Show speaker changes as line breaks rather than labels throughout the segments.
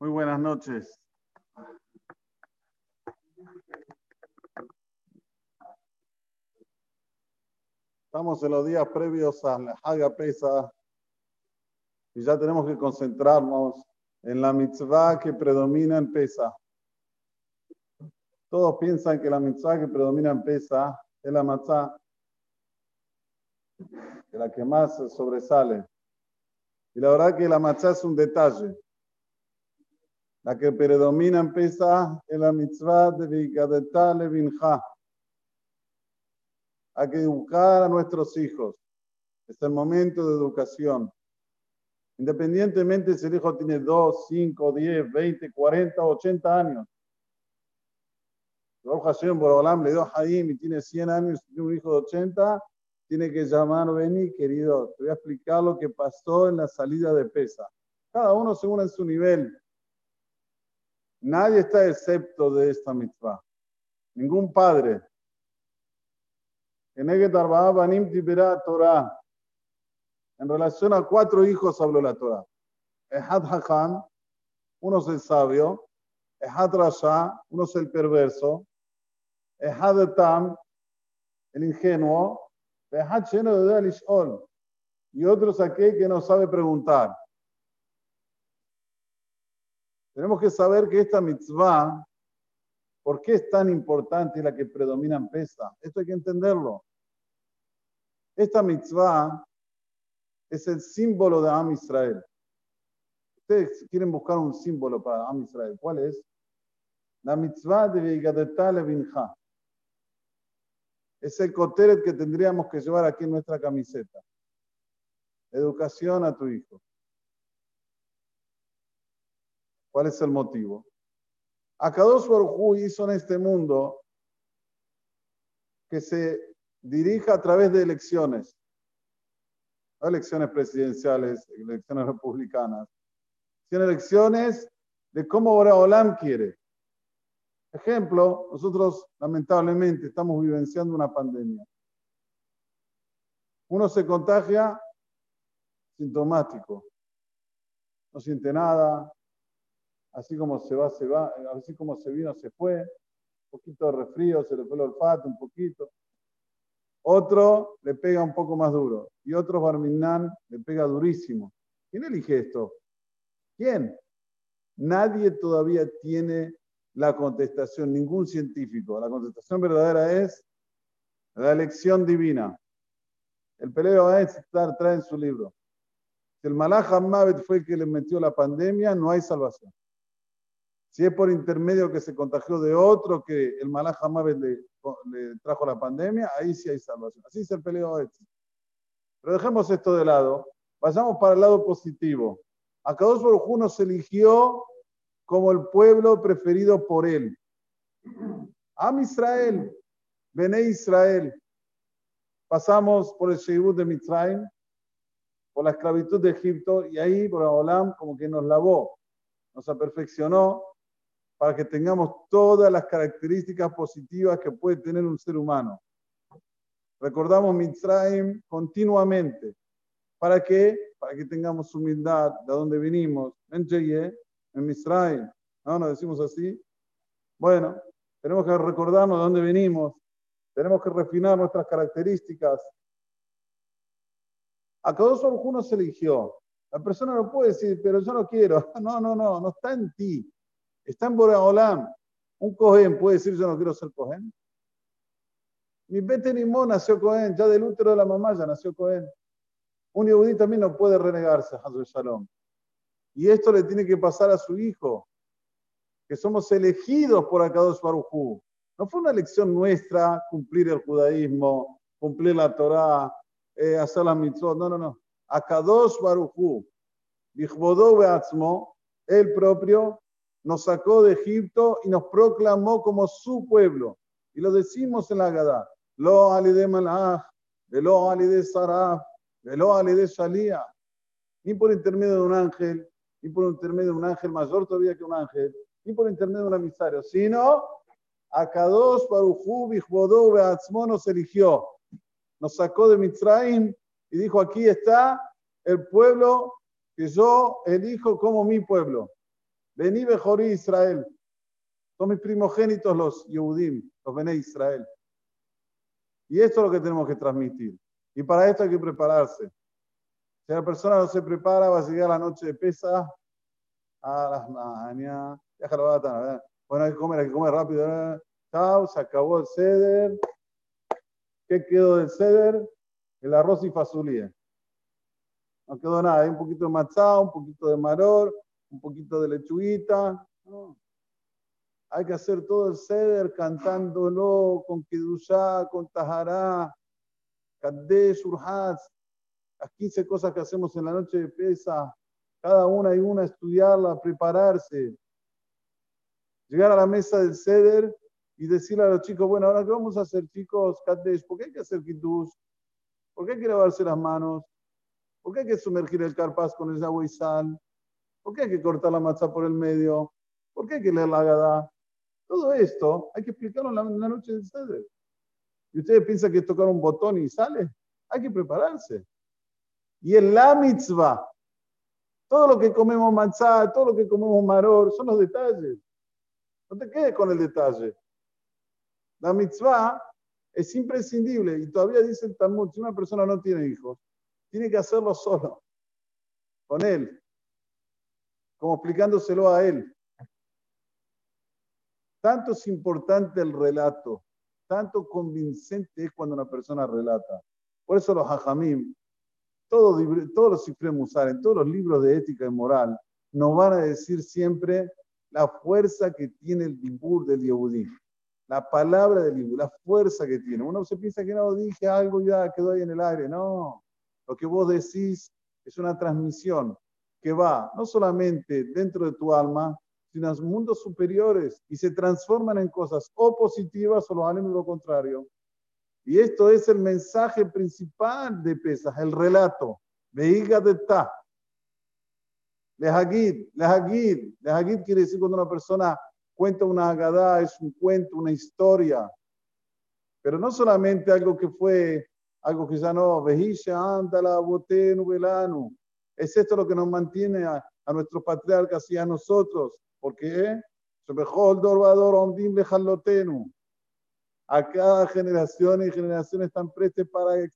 Muy buenas noches. Estamos en los días previos a la Haga Pesa y ya tenemos que concentrarnos en la mitzvah que predomina en Pesa. Todos piensan que la mitzvah que predomina en Pesa es la matzah, que la que más sobresale. Y la verdad que la matzah es un detalle. La que predomina en Pesa es la mitzvah de Vikadetá Levinja. Hay que educar a nuestros hijos. Es el momento de educación. Independientemente si el hijo tiene 2, 5, 10, 20, 40, 80 años. Hashem Borolam le dio Jaim y tiene 100 años y un hijo de 80, tiene que llamar, vení, querido, te voy a explicar lo que pasó en la salida de pesa. Cada uno según en su nivel. Nadie está excepto de esta mitzvah. Ningún padre. En relación a cuatro hijos habló la Torah. Ehad Hakam, uno es el sabio. Ehad Rasha, uno es el perverso. Ehad Tam, el ingenuo. Ehad Sheno de Alishol. Y otro es aquel que no sabe preguntar. Tenemos que saber que esta mitzvah, ¿por qué es tan importante y la que predomina en Pesa? Esto hay que entenderlo. Esta mitzvah es el símbolo de Am Israel. Ustedes quieren buscar un símbolo para Am Israel. ¿Cuál es? La mitzvah de Vigadetá Levinja. Es el coteret que tendríamos que llevar aquí en nuestra camiseta. Educación a tu hijo. ¿Cuál es el motivo? Akadosh Baruj hizo en este mundo que se dirija a través de elecciones, no elecciones presidenciales, elecciones republicanas, sino elecciones de cómo Olam quiere. Ejemplo, nosotros lamentablemente estamos vivenciando una pandemia. Uno se contagia sintomático, no siente nada, así como se va, se va, así como se vino, se fue, un poquito de resfrío, se le fue el olfato, un poquito. Otro le pega un poco más duro y otro Barminan le pega durísimo. ¿Quién elige esto? ¿Quién? Nadie todavía tiene la contestación, ningún científico. La contestación verdadera es la elección divina. El peleo estar trae en su libro. Si el Malach fue el que le metió la pandemia, no hay salvación. Si es por intermedio que se contagió de otro que el Malach Hamabet le, le, trajo la pandemia, ahí sí hay salvación. Así es el peleo este. Pero dejemos esto de lado. Vayamos para el lado positivo. Akadosh Baruj nos eligió como el pueblo preferido por él. Am Israel, Bene Israel. Pasamos por el Sheibut de Mitzrayim, por la esclavitud de Egipto, y ahí, por Olam, como que nos lavó, nos aperfeccionó, para que tengamos todas las características positivas que puede tener un ser humano. Recordamos Mitzrayim continuamente. ¿Para qué? Para que tengamos humildad de dónde venimos. En en Mitzrayim. ¿No? ¿Nos decimos así? Bueno, tenemos que recordarnos de dónde venimos. Tenemos que refinar nuestras características. A cada uno se eligió. La persona no puede decir, pero yo no quiero. No, no, no, no está en ti. Está en Boraholam. Un Cohen puede decir yo no quiero ser Cohen. Mi Betenimó nació Cohen, ya del útero de la mamá ya nació Cohen. Un Yehudí también no puede renegarse a Shalom. Y esto le tiene que pasar a su hijo, que somos elegidos por Akadosh Barujú. No fue una elección nuestra cumplir el judaísmo, cumplir la Torah, eh, hacer las mitzvot. No, no, no. Akadosh Barujú, Bichbodó Beatzmo, el propio, nos sacó de Egipto y nos proclamó como su pueblo. Y lo decimos en la Gadá. Lo alide malach, lo alide saraf, lo alide shalía. Ni por intermedio de un ángel, ni por intermedio de un ángel mayor todavía que un ángel, ni por intermedio de un emisario, sino a Kadosh Baruchu Bijbodó Beatzmo nos eligió. Nos sacó de Mitzrayim y dijo, aquí está el pueblo que yo elijo como mi pueblo. Vení Bejorí Israel. Son mis primogénitos los Yehudim, los Bené Israel. Y esto es lo que tenemos que transmitir. Y para esto hay que prepararse. Si la persona no se prepara, va a llegar la noche de pesa a las mañanas. Bueno, hay que comer, hay que comer rápido. Chao, se acabó el ceder. ¿Qué quedó del ceder? El arroz y fasulía. No quedó nada, hay un poquito de matzá, un poquito de maror, un poquito de lechuguita. Hay que hacer todo el ceder cantándolo con Kedushá, con Tahará, Kadesh, Urhaz, las 15 cosas que hacemos en la noche de pesa, cada una y una estudiarla, prepararse, llegar a la mesa del ceder y decirle a los chicos, bueno, ahora qué vamos a hacer, chicos, Kadesh, ¿por qué hay que hacer Kiddush? ¿Por qué hay que lavarse las manos? ¿Por qué hay que sumergir el carpaz con el agua y sal? ¿Por qué hay que cortar la matzá por el medio? ¿Por qué hay que leer la Gadá? Todo esto hay que explicarlo en la, noche del ceder. Y ustedes piensan que es tocar un botón y sale. Hay que prepararse. Y en la mitzvah, todo lo que comemos matzá, todo lo que comemos maror, son los detalles. No te quedes con el detalle. La mitzvah es imprescindible y todavía dice el Talmud, si una persona no tiene hijos, tiene que hacerlo solo, con él, como explicándoselo a él. Tanto es importante el relato, tanto convincente es cuando una persona relata. Por eso los hajamim, todos, todos los Sifrem en todos los libros de ética y moral, nos van a decir siempre la fuerza que tiene el dibur del Yehudí. La palabra del libro, la fuerza que tiene. Uno se piensa que no, dije algo ya quedó ahí en el aire. No, lo que vos decís es una transmisión que va no solamente dentro de tu alma, sino en los mundos superiores y se transforman en cosas o positivas o lo haremos lo contrario. Y esto es el mensaje principal de Pesas, el relato. Veiga de ta. Lehagid, lehagid. Lehagid quiere decir cuando una persona cuenta una agadá, es un cuento, una historia. Pero no solamente algo que fue, algo que ya no, Vehisha, Andala, Botenu, Velanu. Es esto lo que nos mantiene a, a nuestros patriarcas y a nosotros. ¿Por qué? A cada generación y generación están prestes para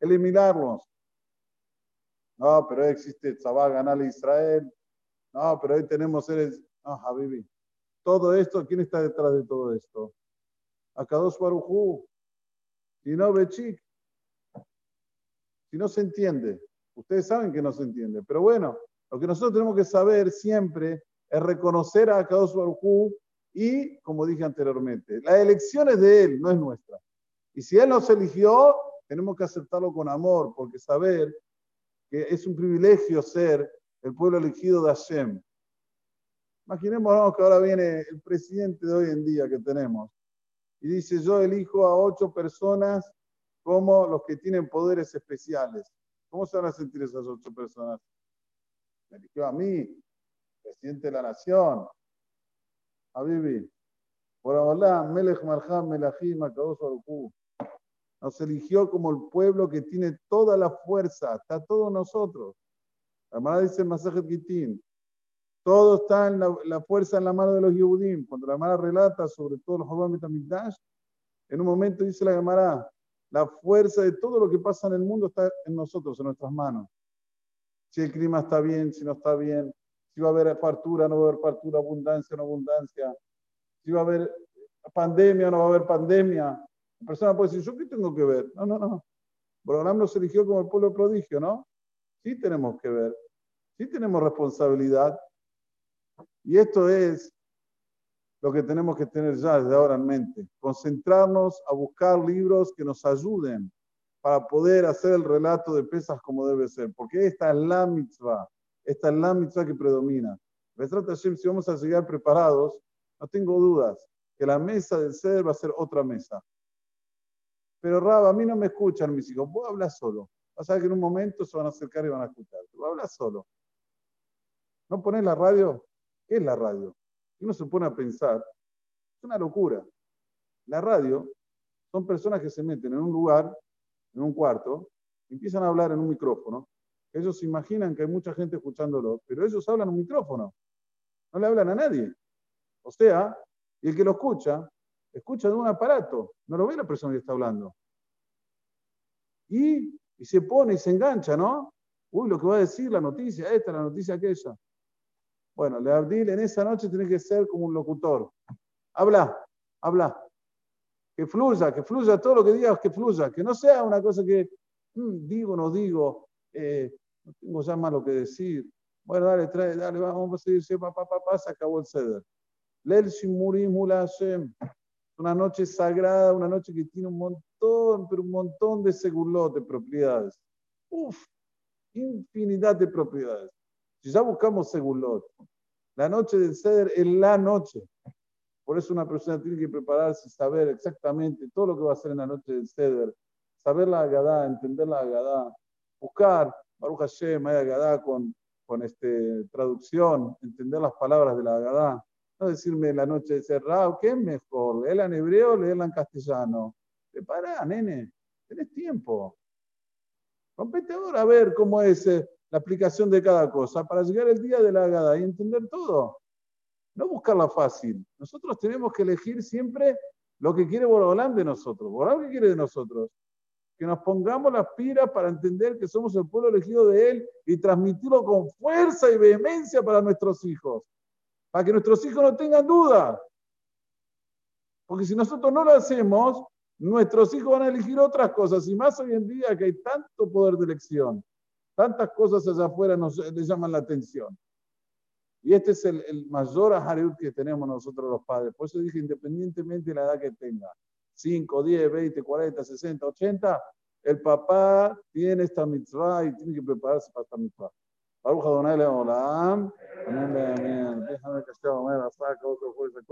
eliminarlos. No, pero existe Tzabá ganar Israel. No, pero hoy tenemos seres. No, Habibi. Todo esto, ¿quién está detrás de todo esto? Akadosh Barujú. Si no, Bechik. Si no se entiende. Ustedes saben que no se entiende. Pero bueno, lo que nosotros tenemos que saber siempre es reconocer a Akadosh Barujú y, como dije anteriormente, la elección es de Él, no es nuestra. Y si Él nos eligió, tenemos que aceptarlo con amor, porque saber que es un privilegio ser el pueblo elegido de Hashem. Imaginémonos que ahora viene el presidente de hoy en día que tenemos y dice, yo elijo a ocho personas como los que tienen poderes especiales. ¿Cómo se van a sentir esas ocho personas? Me eligió a mí, presidente de la nación, a Bibi. Por Allah, Melech Marham, Melachim, Nos eligió como el pueblo que tiene toda la fuerza, está todos nosotros. La hermana dice Masajet Gitín, todo está en la, fuerza en la mano de los Yehudim. Cuando la hermana relata sobre todo los Jorban Betamikdash, en un momento dice la Gemara, la fuerza de todo lo que pasa en el mundo está en nosotros, en nuestras manos. Si el clima está bien, si no está bien, si va a haber partura, no va a haber partura, abundancia, no abundancia, si va a haber pandemia, no va a haber pandemia. La persona puede decir, ¿yo qué tengo que ver? No, no, no. Abraham nos eligió como el pueblo prodigio, ¿no? Sí tenemos que ver, sí tenemos responsabilidad. Y esto es lo que tenemos que tener ya desde ahora en mente. Concentrarnos a buscar libros que nos ayuden para poder hacer el relato de pesas como debe ser. Porque esta es la mitzvah. Esta es la mitzvah que predomina. Si vamos a llegar preparados, no tengo dudas que la mesa del ser va a ser otra mesa. Pero Raba, a mí no me escuchan mis hijos. Vos hablas solo. Vas a ver que en un momento se van a acercar y van a escuchar. Vos hablas solo. ¿No pones la radio? ¿Qué es la radio? Y uno se pone a pensar, es una locura. La radio son personas que se meten en un lugar, en un cuarto, empiezan a hablar en un micrófono. Ellos se imaginan que hay mucha gente escuchándolo, pero ellos hablan en un micrófono. no le hablan a nadie. O sea, y el que lo escucha, escucha de un aparato, no lo ve la persona que está hablando. Y, y se pone y se engancha, ¿no? Uy, lo que va a decir la noticia, esta, la noticia aquella. Bueno, le Abdil en esa noche tiene que ser como un locutor. Habla, habla. Que fluya, que fluya todo lo que digas, que fluya. Que no sea una cosa que mm, digo, no digo, eh, no tengo ya más lo que decir. Bueno, dale, trae, dale, vamos a seguir, papá, papá, se acabó el ceder. Lel Shimurim. Una noche sagrada, una noche que tiene un montón, pero un montón de segulot, de propiedades. Uf, infinidad de propiedades. Si ya buscamos segulot, la noche del ceder es la noche. Por eso una persona tiene que prepararse y saber exactamente todo lo que va a hacer en la noche del ceder. Saber la Agadá, entender la Agadá, buscar Baruch Hashem, Agadá con, con este, traducción, entender las palabras de la Agadá. No decirme la noche de cerrado, ¿qué es mejor? ¿Leerla en hebreo o leerla en castellano? Prepara, nene, tenés tiempo. Rompete ahora a ver cómo es eh, la aplicación de cada cosa para llegar el día de la Agada y entender todo. No buscarla fácil. Nosotros tenemos que elegir siempre lo que quiere Borolán de nosotros. ¿Borolán qué quiere de nosotros? Que nos pongamos las piras para entender que somos el pueblo elegido de Él y transmitirlo con fuerza y vehemencia para nuestros hijos para que nuestros hijos no tengan duda. Porque si nosotros no lo hacemos, nuestros hijos van a elegir otras cosas. Y más hoy en día que hay tanto poder de elección, Tantas cosas hacia afuera nos le llaman la atención. Y este es el, el mayor ajariut que tenemos nosotros los padres. Por eso dije, independientemente de la edad que tenga, 5, 10, 20, 40, 60, 80, el papá tiene esta mitzvah y tiene que prepararse para esta mitzvah. Baruch Adonai Leolam. Amén, amén. Déjame que esté Omer, hasta que otro juez, de